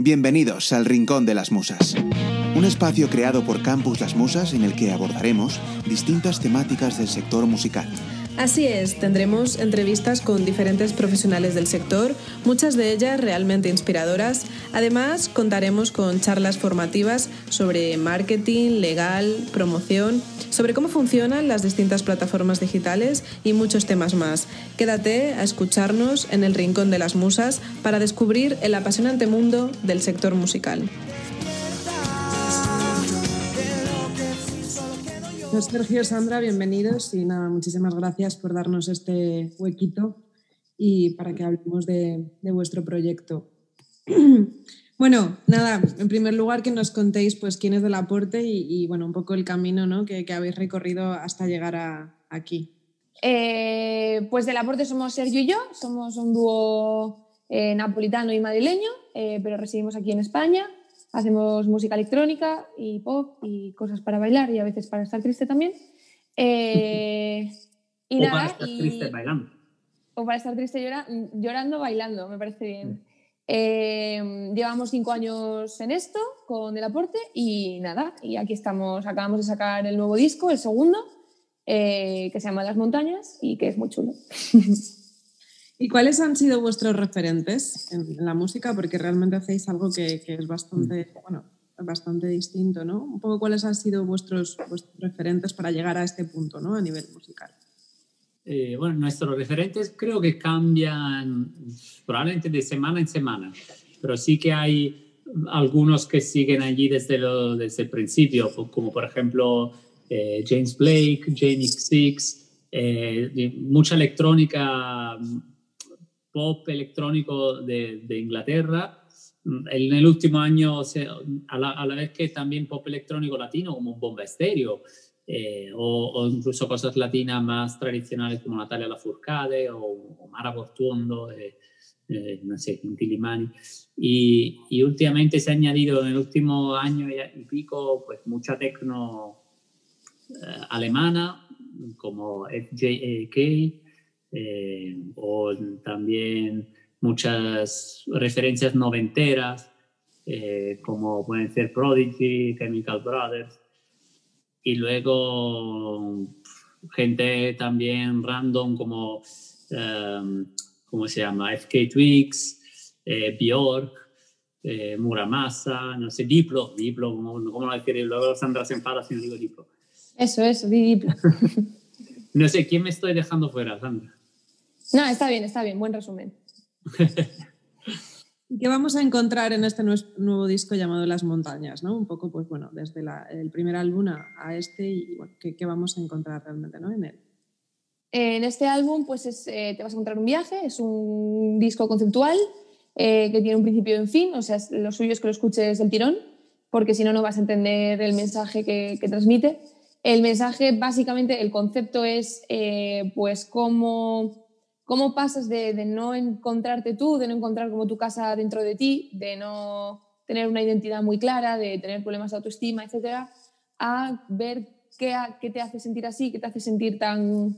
Bienvenidos al Rincón de las Musas, un espacio creado por Campus Las Musas en el que abordaremos distintas temáticas del sector musical. Así es, tendremos entrevistas con diferentes profesionales del sector, muchas de ellas realmente inspiradoras. Además, contaremos con charlas formativas sobre marketing, legal, promoción, sobre cómo funcionan las distintas plataformas digitales y muchos temas más. Quédate a escucharnos en el Rincón de las Musas para descubrir el apasionante mundo del sector musical. Pues Sergio, Sandra, bienvenidos y nada, muchísimas gracias por darnos este huequito y para que hablemos de, vuestro proyecto. Bueno, nada, en primer lugar que nos contéis pues quién es del aporte y, bueno, un poco el camino ¿no? que, habéis recorrido hasta llegar aquí. Eh, pues del aporte somos Sergio y yo, somos un dúo eh, napolitano y madrileño, eh, pero residimos aquí en España. Hacemos música electrónica y pop y cosas para bailar y a veces para estar triste también. Eh, y o nada, para estar triste bailando. O para estar triste llorando, bailando, me parece bien. Eh, llevamos cinco años en esto con el aporte y nada, y aquí estamos, acabamos de sacar el nuevo disco, el segundo, eh, que se llama Las Montañas y que es muy chulo. ¿Y cuáles han sido vuestros referentes en la música? Porque realmente hacéis algo que, es bastante, mm. bueno, bastante distinto, ¿no? Un poco cuáles han sido vuestros, vuestros referentes para llegar a este punto, ¿no? A nivel musical. Eh, bueno, nuestros referentes creo que cambian probablemente de semana en semana, pero sí que hay algunos que siguen allí desde, lo, desde el principio, como por ejemplo eh, James Blake, Jamie Six, eh, mucha electrónica pop electrónico de, de Inglaterra. En el último año, a la, a la, vez que también pop electrónico latino, como un bomba estéreo, eh, o, o, incluso cosas latinas más tradicionales como Natalia Lafourcade o, o Mara Portuondo, eh, eh, no sé, Intilimani. Y, y, últimamente se ha añadido en el último año y pico pues mucha tecno alemana como FJK, eh, o también muchas referencias noventeras, eh, como pueden ser Prodigy, Chemical Brothers, y luego gente también random como, um, ¿cómo se llama? FK Twigs, eh, Bjork, Muramasa, no sé, Diplo, Diplo, ¿cómo, lo decir? Luego Sandra se enfada si no digo Diplo. Eso, eso, Diplo. no sé, ¿quién me estoy dejando fuera, Sandra? No, está bien, está bien, buen resumen. ¿Y qué vamos a encontrar en este nuevo disco llamado Las Montañas? ¿no? Un poco, pues bueno, desde el primer álbum a, este y bueno, ¿qué, vamos a encontrar realmente ¿no? en él? En este álbum, pues eh, te vas a encontrar un viaje, es un disco conceptual eh, que tiene un principio y un fin, o sea, lo suyo es que lo escuches del tirón, porque si no, no vas a entender el mensaje que, transmite. El mensaje, básicamente, el concepto es, eh, pues, cómo ¿Cómo pasas de, no encontrarte tú, de no encontrar como tu casa dentro de ti, de no tener una identidad muy clara, de tener problemas de autoestima, etcétera, a ver qué, te hace sentir así, qué te hace sentir tan,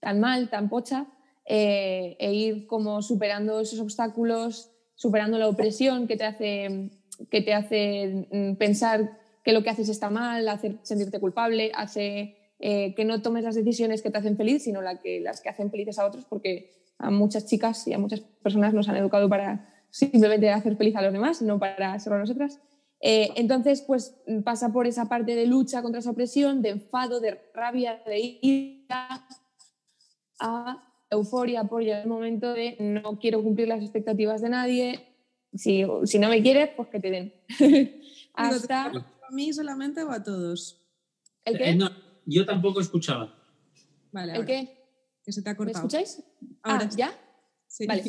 tan mal, tan pocha, eh, e ir como superando esos obstáculos, superando la opresión que te hace, que te hace mm, pensar que lo que haces está mal, hacer sentirte culpable, hace eh, que no tomes las decisiones que te hacen feliz, sino la que, las que hacen felices a otros, porque a muchas chicas y a muchas personas nos han educado para simplemente hacer feliz a los demás, no para ser a nosotras. Eh, entonces, pues pasa por esa parte de lucha contra esa opresión, de enfado, de rabia, de ira, a euforia por el momento de no quiero cumplir las expectativas de nadie, si, si no me quieres, pues que te den. Hasta... ¿A mí solamente o a todos? ¿El qué? Eh, yo tampoco escuchaba. Vale. ¿El qué? Que se te ha cortado. ¿Me escucháis? Ahora ah, ¿ya? Sí. Vale.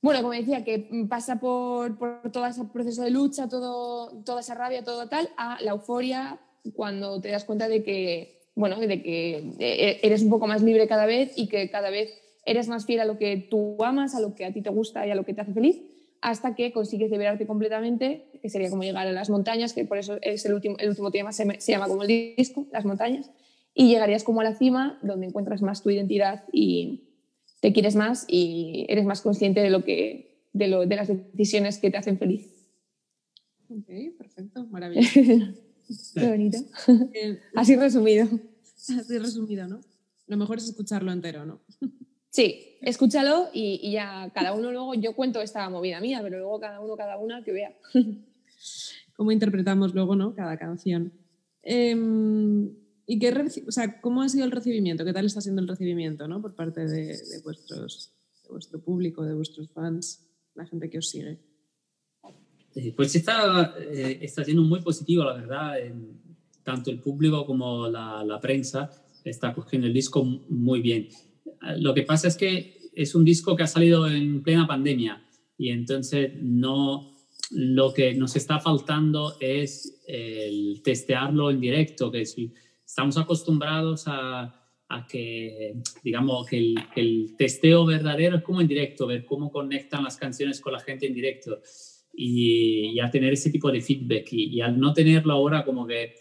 Bueno, como decía, que pasa por, por, todo ese proceso de lucha, todo, toda esa rabia, todo tal, a la euforia cuando te das cuenta de que, bueno, de que eh, eres un poco más libre cada vez y que cada vez eres más fiel a lo que tú amas, a lo que a ti te gusta y a lo que te hace feliz, hasta que consigues liberarte completamente, que sería como llegar a las montañas, que por eso es el último, el último tema, se, se llama como el disco, las montañas, y llegarías como a la cima, donde encuentras más tu identidad y te quieres más y eres más consciente de, lo que, de, lo, de las decisiones que te hacen feliz. Ok, perfecto, maravilloso. Qué bonito. Eh, Así resumido. así resumido, ¿no? Lo mejor es escucharlo entero, ¿no? Sí, escúchalo y, y ya cada uno luego, yo cuento esta movida mía, pero luego cada uno, cada una que vea. Cómo interpretamos luego, ¿no? Cada canción. Em, ¿Y qué o sea, cómo ha sido el recibimiento? ¿Qué tal está siendo el recibimiento, ¿no? Por parte de, de vuestros, de vuestro público, de vuestros fans, la gente que os sigue. Pues está, eh, está siendo muy positivo, la verdad. en- tanto el público como la, la prensa está cogiendo el disco muy bien. Lo que pasa es que es un disco que ha salido en plena pandemia y entonces no, lo que nos está faltando es el testearlo en directo, que si estamos acostumbrados a, a que, digamos, que el, que el testeo verdadero es como en directo, ver cómo conectan las canciones con la gente en directo y, y a tener ese tipo de feedback. Y, y al no tenerlo ahora, como que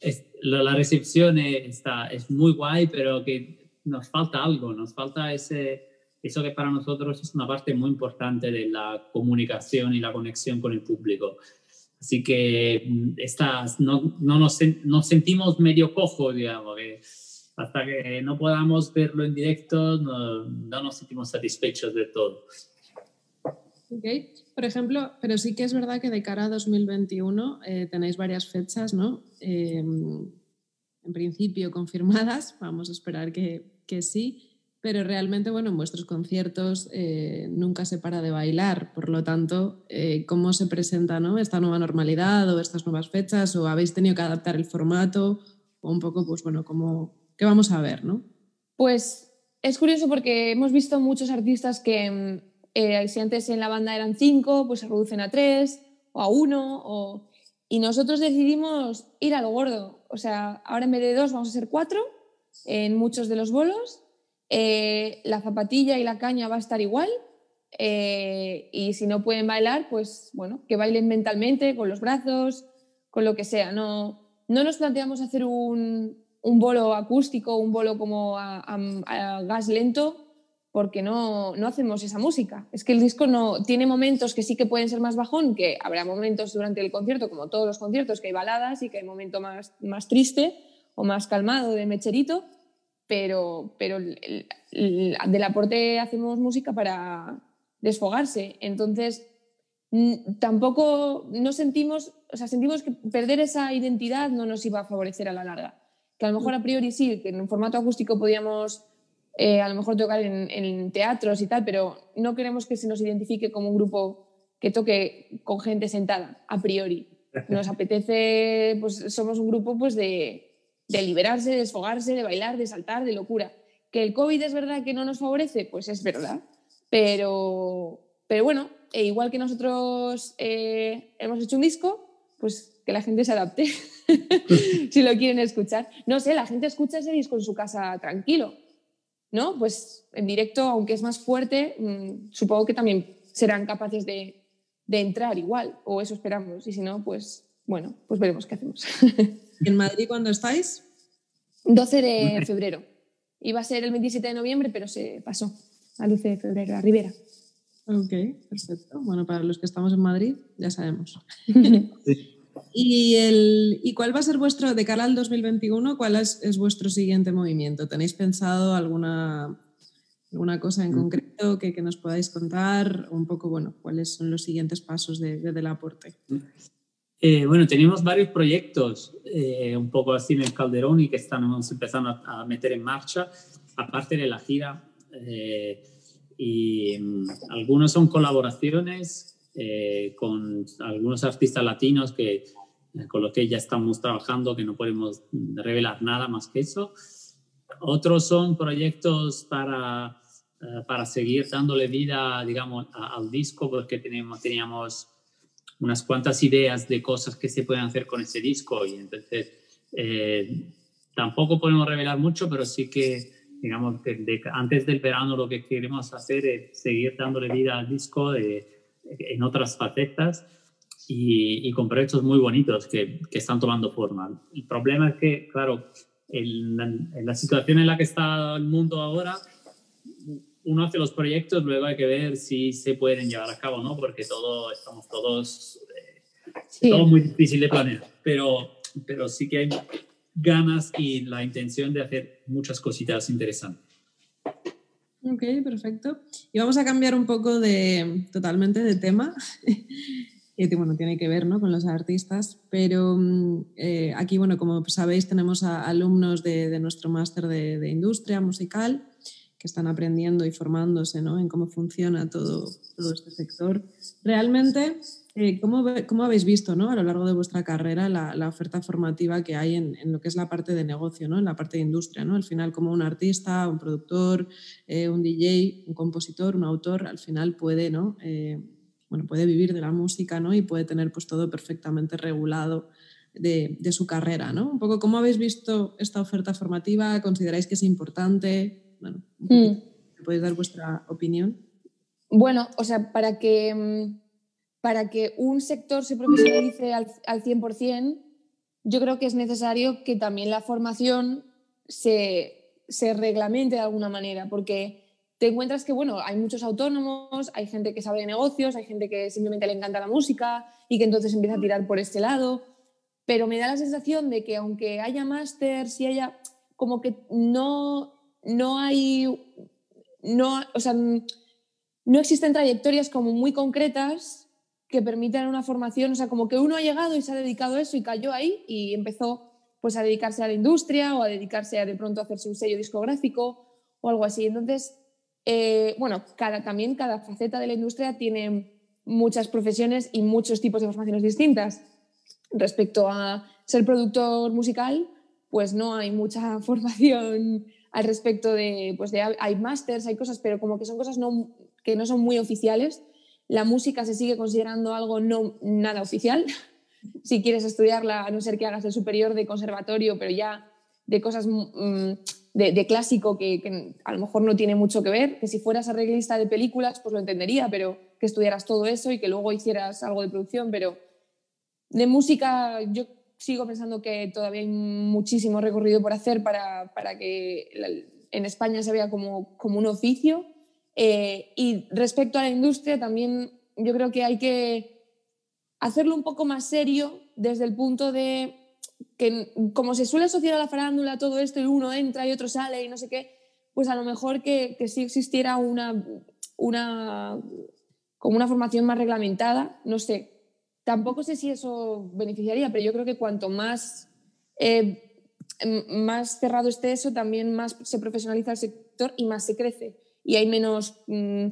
es- la, la recepción es, está, es muy guay, pero que nos falta algo, nos falta ese, eso que para nosotros es una parte muy importante de la comunicación y la conexión con el público. Así que mm, estas, no, no nos, nos sentimos medio cojos, digamos, que hasta que no podamos verlo en directo no, no nos sentimos satisfechos de todo. Ok, por ejemplo, pero sí que es verdad que de cara a 2021 eh, tenéis varias fechas, ¿no? Eh, en principio confirmadas, vamos a esperar que, que sí, pero realmente, bueno, en vuestros conciertos eh, nunca se para de bailar, por lo tanto, eh, ¿cómo se presenta ¿no? esta nueva normalidad o estas nuevas fechas? ¿O habéis tenido que adaptar el formato? O un poco, pues bueno, ¿cómo, ¿qué vamos a ver, no? Pues es curioso porque hemos visto muchos artistas que mm, eh, si antes en la banda eran cinco, pues se reducen a tres o a uno. O... Y nosotros decidimos ir a lo gordo. O sea, ahora en vez de dos vamos a ser cuatro en muchos de los bolos. Eh, la zapatilla y la caña va a estar igual. Eh, y si no pueden bailar, pues bueno, que bailen mentalmente, con los brazos, con lo que sea. No, no nos planteamos hacer un, un bolo acústico, un bolo como a, a- a gas lento, porque no, no hacemos esa música. Es que el disco no tiene momentos que sí que pueden ser más bajón, que habrá momentos durante el concierto, como todos los conciertos, que hay baladas y que hay momento más, más triste o más calmado de mecherito, pero, pero el- el- el- del aporte hacemos música para desfogarse. Entonces, tampoco no sentimos, o sea, sentimos que perder esa identidad no nos iba a favorecer a la larga. Que a lo mejor a priori sí, que en un formato acústico podíamos eh, a lo mejor tocar en, en teatros y tal, pero no queremos que se nos identifique como un grupo que toque con gente sentada, a priori. Nos apetece, pues somos un grupo pues de, de liberarse, de desfogarse, de bailar, de saltar, de locura. Que el COVID es verdad que no nos favorece, pues es verdad. Pero, pero bueno, e igual que nosotros eh, hemos hecho un disco, pues que la gente se adapte si lo quieren escuchar. No sé, la gente escucha ese disco en su casa tranquilo, ¿no? Pues en directo, aunque es más fuerte, mmm, supongo que también serán capaces de, entrar igual, o eso esperamos. Y si no, pues bueno, pues veremos qué hacemos. ¿En Madrid cuándo estáis? 12 de febrero. Iba a ser el 27 de noviembre, pero se pasó al 12 de febrero, a Rivera. Ok, perfecto. Bueno, para los que estamos en Madrid, ya sabemos. ¿Y, el, ¿Y cuál va a ser vuestro, de cara al 2021, cuál es, es vuestro siguiente movimiento? ¿Tenéis pensado alguna, alguna cosa en concreto que, que, nos podáis contar? Un poco, bueno, cuáles son los siguientes pasos de, de Del Aporte. Eh, bueno, tenemos varios proyectos eh, un poco así en el Calderón y que estamos empezando a, a meter en marcha, aparte de la gira. Eh, y um, algunos son colaboraciones eh, con algunos artistas latinos que, con los que ya estamos trabajando, que no podemos revelar nada más que eso. Otros son proyectos para, uh, para seguir dándole vida, digamos, a, al disco, porque tenemos, teníamos unas cuantas ideas de cosas que se pueden hacer con ese disco y entonces eh, tampoco podemos revelar mucho, pero sí que digamos que de, antes del verano lo que queremos hacer es seguir dándole vida al disco de, en otras facetas y, y, con proyectos muy bonitos que, que, están tomando forma. El problema es que, claro, en, en la situación en la que está el mundo ahora, uno hace los proyectos, luego hay que ver si se pueden llevar a cabo no, porque todo, estamos todos, eh, Todo muy difícil de planear, pero, pero sí que hay ganas y la intención de hacer muchas cositas interesantes. Ok, perfecto. Y vamos a cambiar un poco de totalmente de tema. y bueno, tiene que ver ¿no? con los artistas, pero mm, eh, aquí, bueno, como sabéis, tenemos a alumnos de, de nuestro máster de, de, industria musical que están aprendiendo y formándose ¿no? en cómo funciona todo, todo este sector. Realmente, eh, ¿cómo, ¿cómo, habéis visto ¿no? a lo largo de vuestra carrera la, la oferta formativa que hay en, en, lo que es la parte de negocio, ¿no? en la parte de industria? ¿no? Al final, como un artista, un productor, eh, un DJ, un compositor, un autor, al final puede, ¿no? Eh, bueno, puede vivir de la música ¿no? y puede tener pues, todo perfectamente regulado. De, de, su carrera, ¿no? Un poco, ¿cómo habéis visto esta oferta formativa? ¿Consideráis que es importante? Bueno, mm. ¿podéis dar vuestra opinión? Bueno, o sea, para que mm, para que un sector se profesionalice al, al 100%, yo creo que es necesario que también la formación se, se reglamente de alguna manera, porque te encuentras que, bueno, hay muchos autónomos, hay gente que sabe de negocios, hay gente que simplemente le encanta la música y que entonces empieza a tirar por este lado, pero me da la sensación de que aunque haya másters y haya, como que no, no hay, no, o sea, no existen trayectorias como muy concretas que permitan una formación, o sea, como que uno ha llegado y se ha dedicado a eso y cayó ahí y empezó pues a dedicarse a la industria o a dedicarse a de pronto a hacerse un sello discográfico o algo así. Entonces, eh, bueno, cada, también cada faceta de la industria tiene muchas profesiones y muchos tipos de formaciones distintas. Respecto a ser productor musical, pues no hay mucha formación al respecto de, pues de, hay másters, hay cosas, pero como que son cosas no, que no son muy oficiales la música se sigue considerando algo no nada oficial. si quieres estudiarla, a no ser que hagas el superior de conservatorio, pero ya de cosas mm, de, clásico que, a lo mejor no tiene mucho que ver, que si fueras arreglista de películas, pues lo entendería, pero que estudiaras todo eso y que luego hicieras algo de producción, pero de música yo sigo pensando que todavía hay muchísimo recorrido por hacer para, para que en España se vea como, como un oficio eh, y respecto a la industria, también yo creo que hay que hacerlo un poco más serio desde el punto de que, como se suele asociar a la farándula todo esto y uno entra y otro sale y no sé qué, pues a lo mejor que, que sí existiera una, una, como una formación más reglamentada, no sé. Tampoco sé si eso beneficiaría, pero yo creo que cuanto más, eh, más cerrado esté eso, también más se profesionaliza el sector y más se crece y hay menos mmm,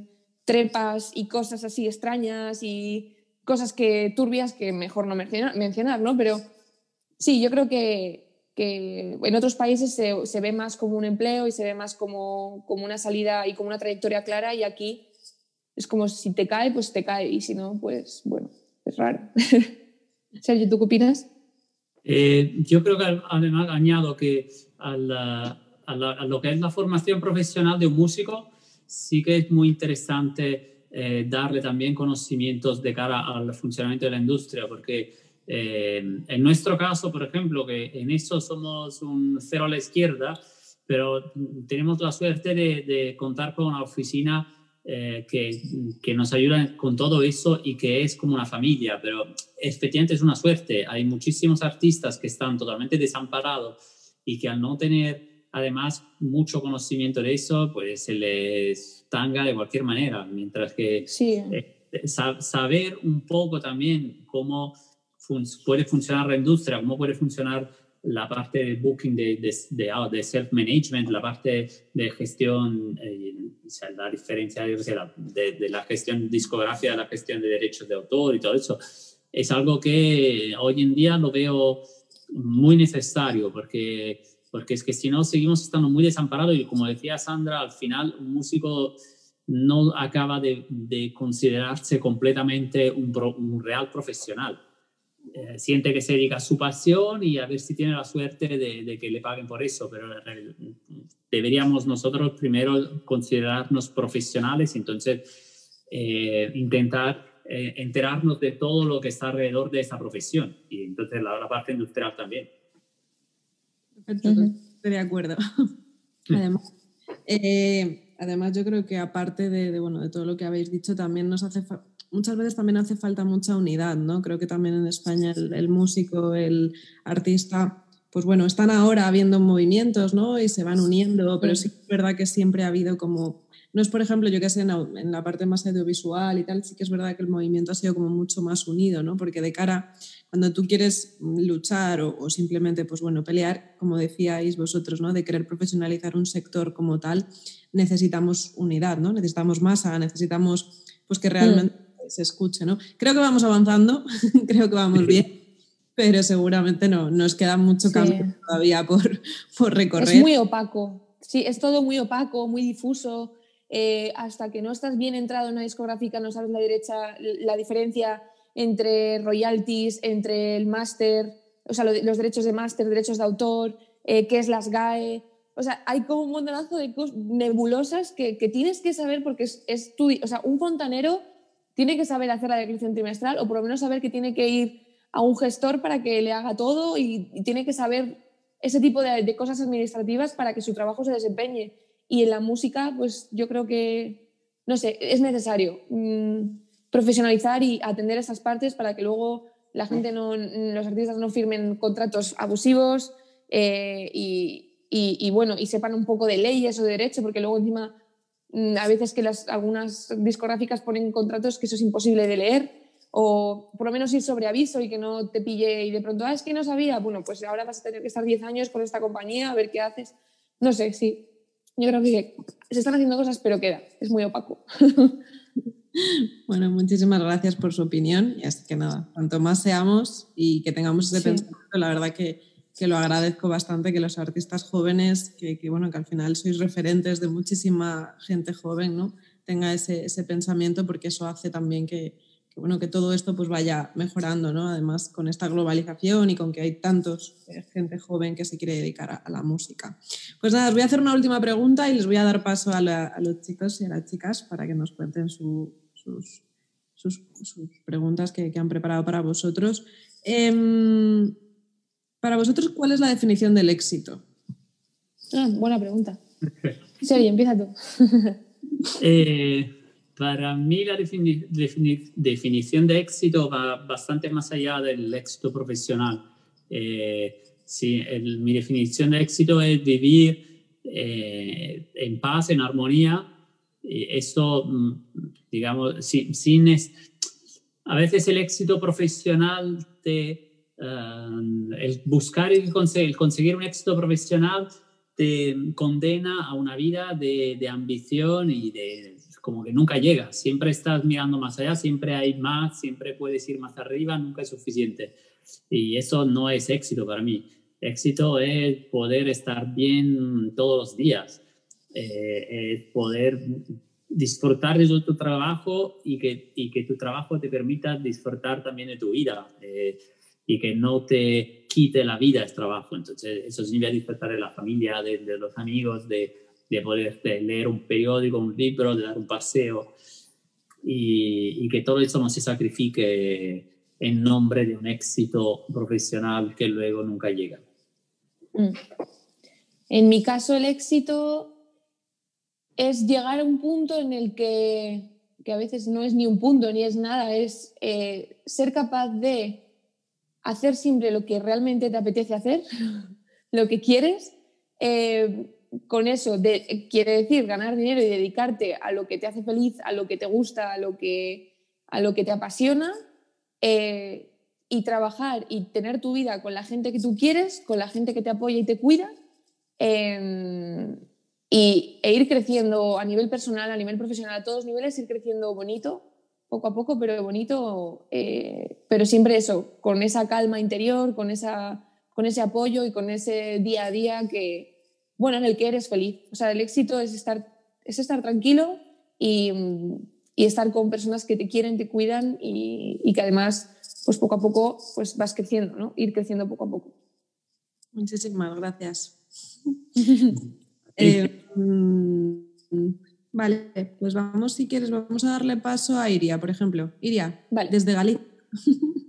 trepas y cosas así extrañas y cosas que turbias que mejor no mencionar, mencionar ¿no? Pero sí, yo creo que, que en otros países se, se, ve más como un empleo y se ve más como, como una salida y como una trayectoria clara y aquí es como si te cae, pues te cae y si no, pues bueno, es raro. Sergio, ¿tú qué opinas? Eh, yo creo que además añado que a, la, a, la, a, lo que es la formación profesional de un músico, sí que es muy interesante eh, darle también conocimientos de cara al funcionamiento de la industria, porque eh, en nuestro caso, por ejemplo, que en eso somos un cero a la izquierda, pero tenemos la suerte de, de contar con una oficina eh, que, que, nos ayuda con todo eso y que es como una familia, pero efectivamente es una suerte. Hay muchísimos artistas que están totalmente desamparados y que al no tener además mucho conocimiento de eso, pues se les tanga de cualquier manera, mientras que sí. eh, saber un poco también cómo fun puede funcionar la industria, cómo puede funcionar la parte de booking, de, de, de, ah, de self-management, la parte de gestión, eh, o sea, la diferencia de, la gestión discográfica, la gestión de derechos de autor y todo eso, es algo que hoy en día lo veo muy necesario porque porque es que si no seguimos estando muy desamparados y como decía Sandra, al final un músico no acaba de, de considerarse completamente un, pro, un real profesional. Eh, siente que se dedica a su pasión y a ver si tiene la suerte de, de, que le paguen por eso, pero deberíamos nosotros primero considerarnos profesionales y entonces eh, intentar eh, enterarnos de todo lo que está alrededor de esa profesión y entonces la, la parte industrial también. Perfecto, estoy de acuerdo. además, eh, además, yo creo que aparte de, de, bueno, de todo lo que habéis dicho, también nos hace muchas veces también hace falta mucha unidad, ¿no? Creo que también en España el, músico, el artista, pues bueno, están ahora habiendo movimientos, ¿no? Y se van uniendo, pero sí es verdad que siempre ha habido como no es, por ejemplo, yo que sé, en, la parte más audiovisual y tal, sí que es verdad que el movimiento ha sido como mucho más unido, ¿no? Porque de cara, cuando tú quieres luchar o, simplemente, pues bueno, pelear, como decíais vosotros, ¿no? De querer profesionalizar un sector como tal, necesitamos unidad, ¿no? Necesitamos masa, necesitamos, pues que realmente mm. Se escuche, ¿no? Creo que vamos avanzando, creo que vamos bien pero seguramente no, nos queda mucho camino todavía por, por, recorrer. Es muy opaco, sí, es todo muy opaco, muy difuso. Eh, hasta que no estás bien entrado en una discográfica, no sabes la, derecha, la diferencia entre royalties, entre el máster, o sea, los derechos de máster, derechos de autor, eh, qué es las GAE. O sea, hay como un montonazo de nebulosas que, tienes que saber porque es, es tu, o sea, un fontanero tiene que saber hacer la declaración trimestral o por lo menos saber que tiene que ir a un gestor para que le haga todo y, tiene que saber ese tipo de, cosas administrativas para que su trabajo se desempeñe. Y en la música, pues yo creo que, no sé, es necesario mm, profesionalizar y atender esas partes para que luego la gente no, los artistas no firmen contratos abusivos eh, y, bueno, y sepan un poco de leyes o de derecho, porque luego encima a veces que las, algunas discográficas ponen contratos que eso es imposible de leer o por lo menos ir sobre aviso y que no te pille y de pronto, ah, es que no sabía, bueno, pues ahora vas a tener que estar 10 años con esta compañía a ver qué haces. No sé, sí, yo creo que se están haciendo cosas, pero queda, es muy opaco. Bueno, muchísimas gracias por su opinión y así que nada, cuanto más seamos y que tengamos ese pensamiento, la verdad que, que, lo agradezco bastante que los artistas jóvenes, que, que, bueno, que al final sois referentes de muchísima gente joven, ¿no? Tenga ese, ese pensamiento porque eso hace también que, que, bueno, que todo esto pues vaya mejorando, ¿no? Además, con esta globalización y con que hay tantos eh, gente joven que se quiere dedicar a, la música. Pues nada, os voy a hacer una última pregunta y les voy a dar paso a, los chicos y a las chicas para que nos cuenten sus, sus, preguntas que, han preparado para vosotros. Em, para vosotros, ¿cuál es la definición del éxito? Ah, buena pregunta. Sí, empieza tú. eh, para mí la definición de éxito va bastante más allá del éxito profesional. Eh, mi definición de éxito es vivir eh, en paz, en armonía. Y eso, mm, digamos, sin, sin a veces el éxito profesional te, eh, el buscar y el conseguir un éxito profesional te condena a una vida de, de ambición y de como que nunca llega, siempre estás mirando más allá, siempre hay más, siempre puedes ir más arriba, nunca es suficiente. Y eso no es éxito para mí. Éxito es poder estar bien todos los días, eh, es poder disfrutar de tu trabajo y que, y que tu trabajo te permita disfrutar también de tu vida eh, y que no te quite la vida el trabajo. Entonces, eso significa disfrutar de la familia, de, de los amigos, de, de poder leer un periódico, un libro, de dar un paseo y, que todo eso no se sacrifique en nombre de un éxito profesional que luego nunca llega. Mm. En mi caso, el éxito es llegar a un punto en el que, que a veces no es ni un punto ni es nada, es eh, ser capaz de hacer siempre lo que realmente te apetece hacer, lo que quieres, eh, con eso de, quiere decir ganar dinero y dedicarte a lo que te hace feliz, a lo que te gusta, a lo que, a lo que te apasiona eh, y trabajar y tener tu vida con la gente que tú quieres, con la gente que te apoya y te cuida em, y, e ir creciendo a nivel personal, a nivel profesional, a todos niveles, ir creciendo bonito, poco a poco, pero bonito, eh, pero siempre eso, con esa calma interior, con, esa, con ese apoyo y con ese día a día que bueno, en el que eres feliz. O sea, el éxito es estar, es estar tranquilo y, y estar con personas que te quieren, te cuidan y, y, que además, pues poco a poco, pues vas creciendo, ¿no? Ir creciendo poco a poco. Muchísimas gracias. eh, vale, pues vamos, si quieres, vamos a darle paso a Iria, por ejemplo. Iria, vale. desde Galicia.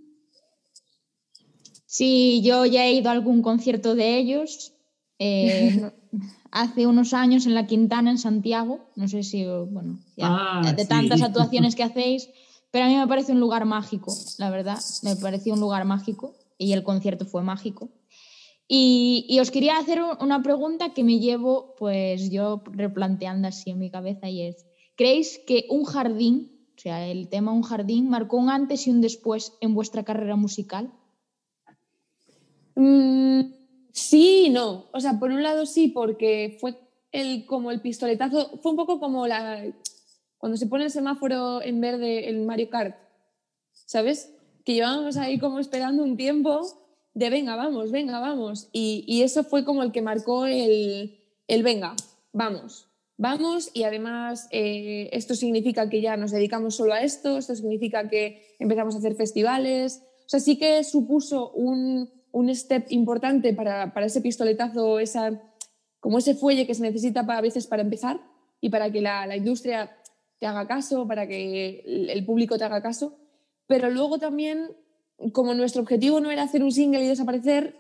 Sí, yo ya he ido a algún concierto de ellos. Eh, hace unos años en la Quintana, en Santiago, no sé si, bueno, ah, de tantas actuaciones que hacéis, pero a mí me parece un lugar mágico, la verdad, me pareció un lugar mágico y el concierto fue mágico. Y, os quería hacer una pregunta que me llevo, pues yo replanteando así en mi cabeza y es, ¿creéis que un jardín, o sea, el tema un jardín, marcó un antes y un después en vuestra carrera musical? Mm, sí y no. O sea, por un lado sí, porque fue el, como el pistoletazo, fue un poco como la, cuando se pone el semáforo en verde en Mario Kart, ¿sabes? Que llevábamos ahí como esperando un tiempo de venga, vamos, venga, vamos. Y, eso fue como el que marcó el, el venga, vamos, vamos. Y además eh, esto significa que ya nos dedicamos solo a esto, esto significa que empezamos a hacer festivales. O sea, sí que supuso un, un step importante para, para, ese pistoletazo, esa, como ese fuelle que se necesita para, a veces para empezar y para que la, la industria te haga caso, para que el público te haga caso. Pero luego también como nuestro objetivo no era hacer un single y desaparecer,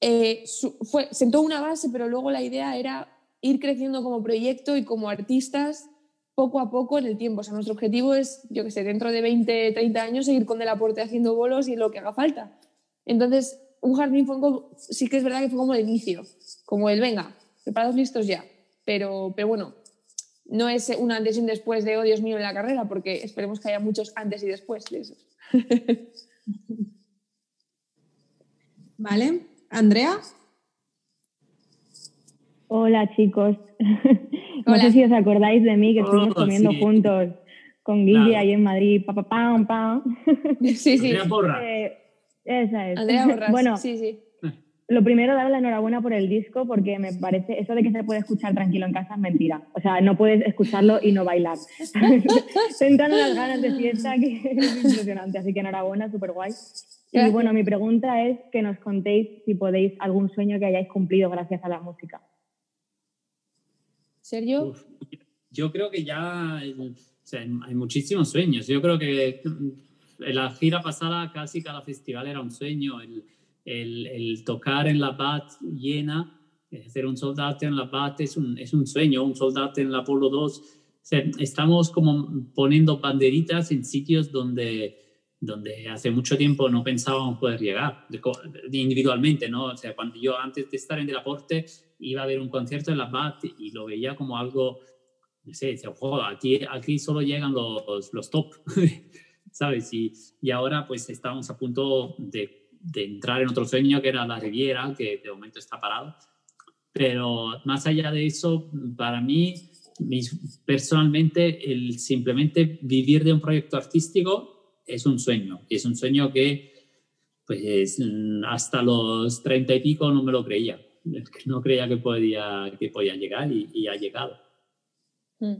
eh, fue, sentó una base, pero luego la idea era ir creciendo como proyecto y como artistas poco a poco en el tiempo. O sea, nuestro objetivo es, yo que sé, dentro de 20, 30 años seguir con el aporte haciendo bolos y lo que haga falta. Entonces, un jardín fue sí que es verdad que fue como el inicio, como el venga, preparados listos ya. Pero, pero bueno, no es un antes y un después de, oh Dios mío, en la carrera, porque esperemos que haya muchos antes y después de eso. Vale. Andrea. Hola chicos. No sé si os acordáis de mí, que estuvimos oh, comiendo juntos con Guille ahí en Madrid. Pa, pa, pa, Sí, sí. Andrea Borra. Eh, esa es. Andrea Borra. bueno, sí, sí. Lo primero, darle la enhorabuena por el disco, porque me parece, eso de que se puede escuchar tranquilo en casa es mentira. O sea, no puedes escucharlo y no bailar. Sentan unas ganas de fiesta que es impresionante. Así que enhorabuena, súper guay. Y bueno, mi pregunta es que nos contéis si podéis algún sueño que hayáis cumplido gracias a la música. ¿Sergio? yo creo que ya hay muchísimos sueños. Yo creo que la gira pasada casi cada festival era un sueño. El, el, tocar en la BAT llena, hacer un soldado en la BAT es un, es un sueño, un soldado en la Polo 2. estamos como poniendo banderitas en sitios donde, donde hace mucho tiempo no pensábamos poder llegar individualmente, ¿no? O sea, cuando yo antes de estar en el aporte iba a ver un concierto en la BAT y lo veía como algo, no sé, decía, aquí, aquí solo llegan los, los top, ¿sabes? Y, y ahora pues estamos a punto de de entrar en otro sueño que era la Riviera, que de momento está parado. Pero más allá de eso, para mí, personalmente, el simplemente vivir de un proyecto artístico es un sueño. Es un sueño que, pues, hasta los treinta y pico no me lo creía. No creía que podía, que podía llegar y, ha llegado. Mm.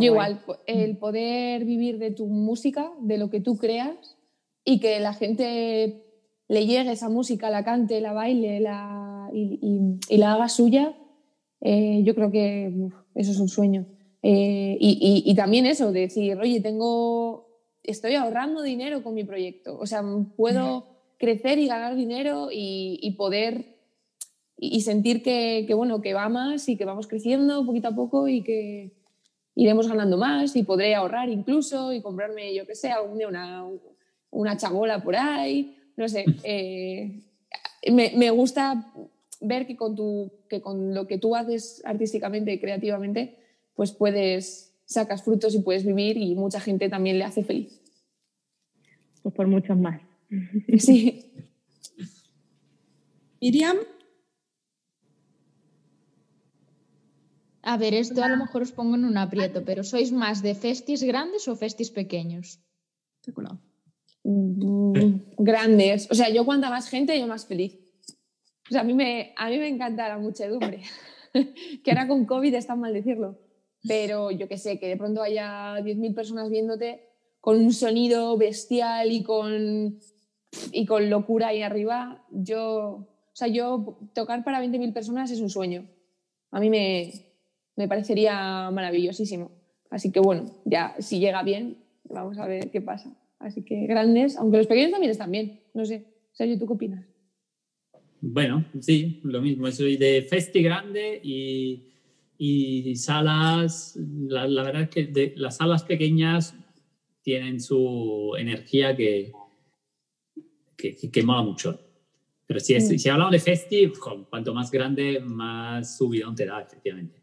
igual, el poder vivir de tu música, de lo que tú creas y que la gente le llegue esa música, la cante, la baile la, y, la haga suya, eh, yo creo que eso es un sueño. Eh, y, también eso, de decir, oye, tengo, estoy ahorrando dinero con mi proyecto, o sea, puedo crecer y ganar dinero y, poder y sentir que, bueno, que va más y que vamos creciendo poquito a poco y que iremos ganando más y podré ahorrar incluso y comprarme, yo qué sé, una, una chabola por ahí no sé, eh, me, gusta ver que con, tu, que con lo que tú haces artísticamente y creativamente, pues puedes, sacas frutos y puedes vivir y mucha gente también le hace feliz. Pues por muchos más. Sí. Miriam. A ver, esto a lo mejor os pongo en un aprieto, pero ¿sois más de festis grandes o festis pequeños? Mm, grandes. O sea, yo cuanta más gente, yo más feliz. O sea, a mí me, a mí me encanta la muchedumbre, que ahora con COVID está mal decirlo, pero yo que sé, que de pronto haya 10.000 personas viéndote con un sonido bestial y con, y con locura ahí arriba, yo, o sea, yo tocar para 20.000 personas es un sueño. A mí me, me parecería maravillosísimo. Así que bueno, ya si llega bien, vamos a ver qué pasa. Así que grandes, aunque los pequeños también están bien. No sé. Sergio, ¿tú qué opinas? Bueno, sí, lo mismo. Soy de festi grande y, y salas, la, verdad es que de las salas pequeñas tienen su energía que, que, que mola mucho. Pero si, es, mm. si hablamos de festi, cuanto más grande, más subidón te da, efectivamente.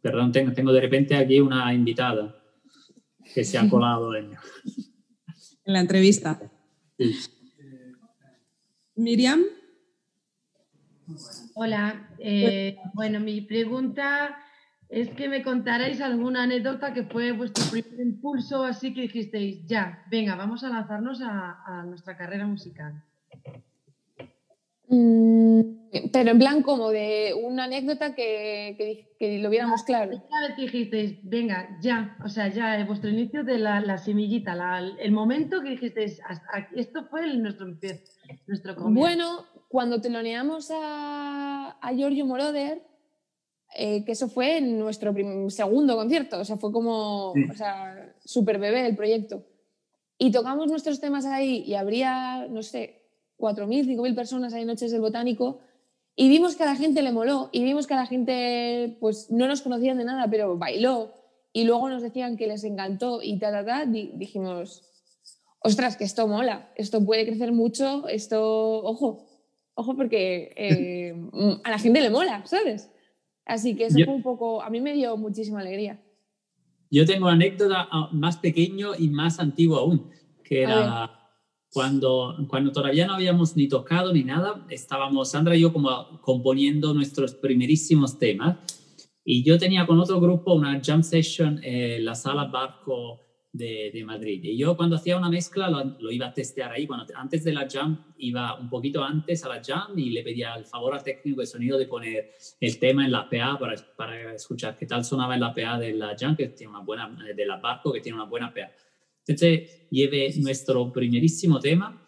Perdón, tengo, tengo de repente aquí una invitada que se ha colado en, en la entrevista. Miriam. Hola, eh, bueno, mi pregunta es que me contaréis alguna anécdota que fue vuestro primer impulso, así que dijisteis, ya, venga, vamos a lanzarnos a, nuestra carrera musical. Mm, pero en plan como de una anécdota que, lo viéramos claro. Una vez dijisteis, venga, ya, o sea, ya, vuestro inicio de la, semillita, el momento que dijisteis, esto fue nuestro, nuestro comienzo. Bueno, cuando teloneamos a, a Giorgio Moroder, eh, que eso fue en nuestro segundo concierto, o sea, fue como, o sea, súper bebé el proyecto. Y tocamos nuestros temas ahí y habría, no sé, 4.000, 5.000 personas ahí en Noches del Botánico y vimos que a la gente le moló y vimos que a la gente, pues no nos conocían de nada, pero bailó y luego nos decían que les encantó y ta, ta, ta, dijimos, ostras, que esto mola, esto puede crecer mucho, esto, ojo, ojo porque eh, a la gente le mola, ¿sabes? Así que eso fue un poco, a mí me dio muchísima alegría. Yo tengo una anécdota ah, más pequeño y más antiguo aún, que era cuando, cuando todavía no habíamos ni tocado ni nada, estábamos Sandra y yo como componiendo nuestros primerísimos temas. Y yo tenía con otro grupo una jam session en la sala Barco de, Madrid. Y yo cuando hacía una mezcla lo, iba a testear ahí. Cuando, antes de la jam iba un poquito antes a la jam y le pedía el favor al técnico de sonido de poner el tema en la PA para, para escuchar qué tal sonaba en la PA de la jam, que tiene una buena, de la barco, que tiene una buena PA. Entonces llevé nuestro primerísimo tema,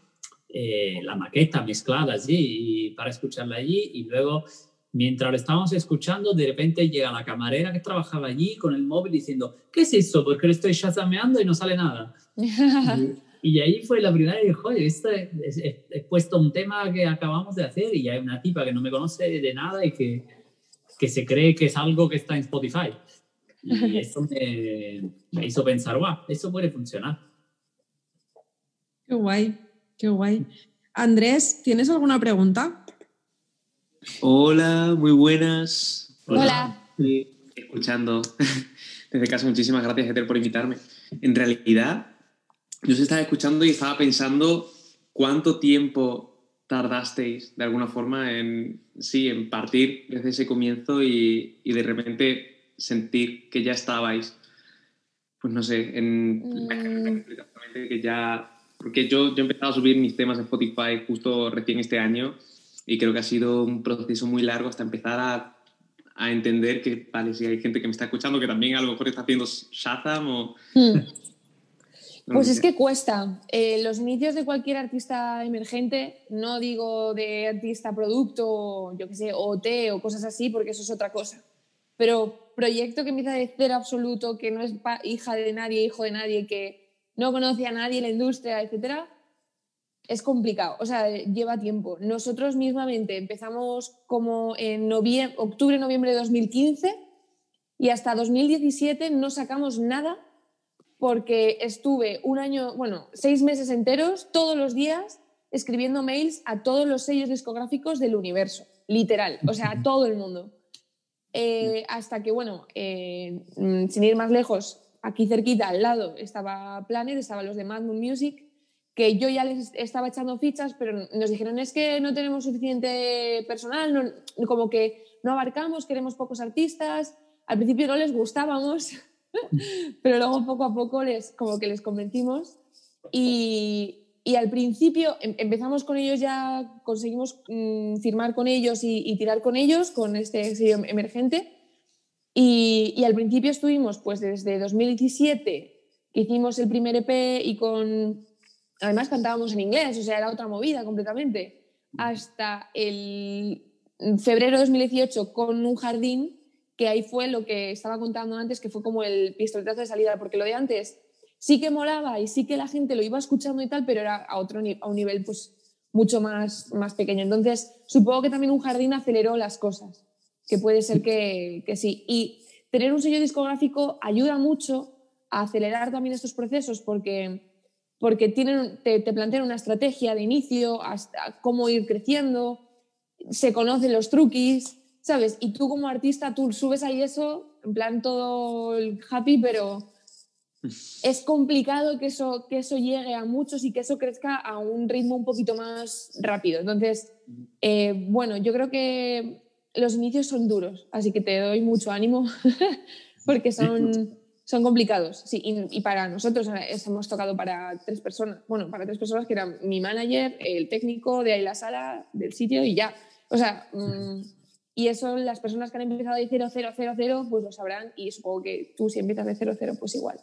eh, la maqueta mezclada allí para escucharla allí y luego mientras lo estábamos escuchando, de repente llega la camarera que trabajaba allí con el móvil diciendo, ¿qué es eso? Porque lo estoy shazameando y no sale nada. y, ahí fue la primera vez, joder, esto he puesto un tema que acabamos de hacer y hay una tipa que no me conoce de nada y que, que se cree que es algo que está en Spotify. Y eso me, me hizo pensar, wow, eso puede funcionar. Qué guay, qué guay. Andrés, ¿tienes alguna pregunta? Hola, muy buenas. Hola. escuchando. Desde casa, muchísimas gracias, Eter, por invitarme. En realidad, yo os estaba escuchando y estaba pensando cuánto tiempo tardasteis, de alguna forma, en, sí, en partir desde ese comienzo y, y de repente sentir que ya estabais, pues no sé, en... Mm. que ya... Porque yo, yo he empezado a subir mis temas en Spotify justo recién este año y creo que ha sido un proceso muy largo hasta empezar a, a entender que, vale, si hay gente que me está escuchando que también a lo mejor está haciendo Shazam o... Hmm. Pues es que cuesta. Eh, los inicios de cualquier artista emergente, no digo de artista producto, yo qué sé, OT o cosas así, porque eso es otra cosa. Pero proyecto que empieza de cero absoluto, que no es hija de nadie, hijo de nadie, que no conoce a nadie la industria, etcétera, es complicado, o sea, lleva tiempo. Nosotros mismamente empezamos como en octubre, noviembre de 2015 y hasta 2017 no sacamos nada porque estuve un año, bueno, seis meses enteros, todos los días, escribiendo mails a todos los sellos discográficos del universo, literal, o sea, a todo el mundo. Eh, hasta que, bueno, eh, mm, sin ir más lejos, aquí cerquita, al lado, estaba Planet, estaban los de Mad Moon Music, que yo ya les estaba echando fichas, pero nos dijeron es que no tenemos suficiente personal, como que no abarcamos, queremos pocos artistas. Al principio no les gustábamos, pero luego poco a poco les, como que les convencimos. Y, y al principio em, empezamos con ellos ya, conseguimos mm, firmar con ellos y, tirar con ellos, con este sello emergente. Y, y, al principio estuvimos, pues desde 2017, que hicimos el primer EP y con Además cantábamos en inglés, o sea, era otra movida completamente. Hasta el febrero de 2018 con un jardín, que ahí fue lo que estaba contando antes, que fue como el pistoletazo de salida, porque lo de antes sí que molaba y sí que la gente lo iba escuchando y tal, pero era a, otro, a un nivel pues mucho más, más pequeño. Entonces, supongo que también un jardín aceleró las cosas, que puede ser que, que sí. Y tener un sello discográfico ayuda mucho a acelerar también estos procesos porque, porque tienen, te, te plantean una estrategia de inicio, hasta cómo ir creciendo, se conocen los truquis, ¿sabes? Y tú como artista, tú subes ahí eso, en plan todo el happy, pero es complicado que eso, que eso llegue a muchos y que eso crezca a un ritmo un poquito más rápido. Entonces, eh, bueno, yo creo que los inicios son duros, así que te doy mucho ánimo porque son, son complicados. Sí, y, para nosotros eh, hemos tocado para tres personas, bueno, para tres personas que eran mi manager, el técnico de ahí la sala, del sitio y ya. O sea, mm, y eso las personas que han empezado de 0, 0, 0, 0, pues lo sabrán y supongo que tú si empiezas de 0, 0, pues igual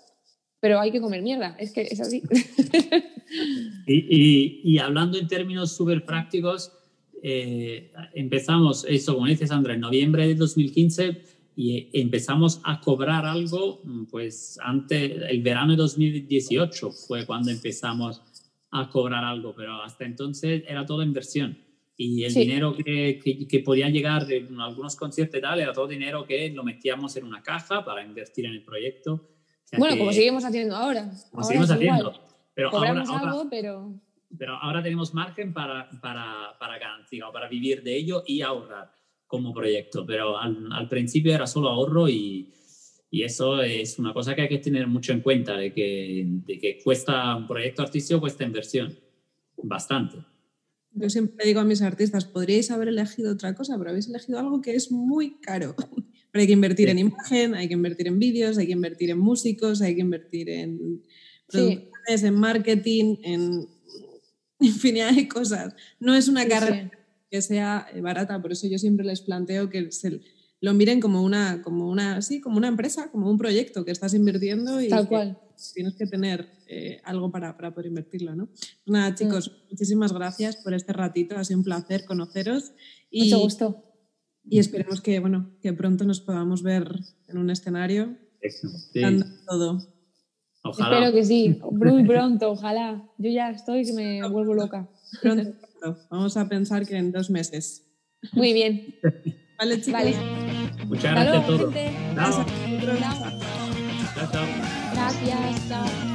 pero hay que comer mierda, es que es así. y, y, hablando en términos súper prácticos, eh, empezamos eso, como dice Sandra, en noviembre de 2015 y empezamos a cobrar algo, pues antes, el verano de 2018 fue cuando empezamos a cobrar algo, pero hasta entonces era todo inversión. Y el dinero que, que, que, podía llegar de algunos conciertos y tal, era todo dinero que lo metíamos en una caja para invertir en el proyecto bueno, como seguimos haciendo ahora. Como seguimos haciendo. Pero Cobramos ahora, algo, pero... Pero ahora tenemos margen para, para, para, para vivir de ello y ahorrar como proyecto. Pero al, al principio era solo ahorro y, y, eso es una cosa que hay que tener mucho en cuenta, de que, de que cuesta un proyecto artístico, cuesta inversión. Bastante. Yo siempre digo a mis artistas, podríais haber elegido otra cosa, pero habéis elegido algo que es muy caro. Pero hay que invertir en imagen, hay que invertir en vídeos, hay que invertir en músicos, hay que invertir en producciones, en marketing, en infinidad de cosas. No es una carrera que sea barata, por eso yo siempre les planteo que se lo miren como una, como una, sí, como una empresa, como un proyecto que estás invirtiendo y Tal cual. tienes que tener eh, algo para, para, poder invertirlo, ¿no? Nada, mm. chicos, muchísimas gracias por este ratito, ha sido un placer conoceros. Y, Mucho gusto y esperemos que, bueno, que pronto nos podamos ver en un escenario. Eso, todo. Ojalá. Espero que sí, muy pronto, ojalá. Yo ya estoy que me vuelvo loca. Pronto, Vamos a pensar que en dos meses. Muy bien. Vale, chicos. Vale. Muchas gracias a todos. Chao. Gracias, chao.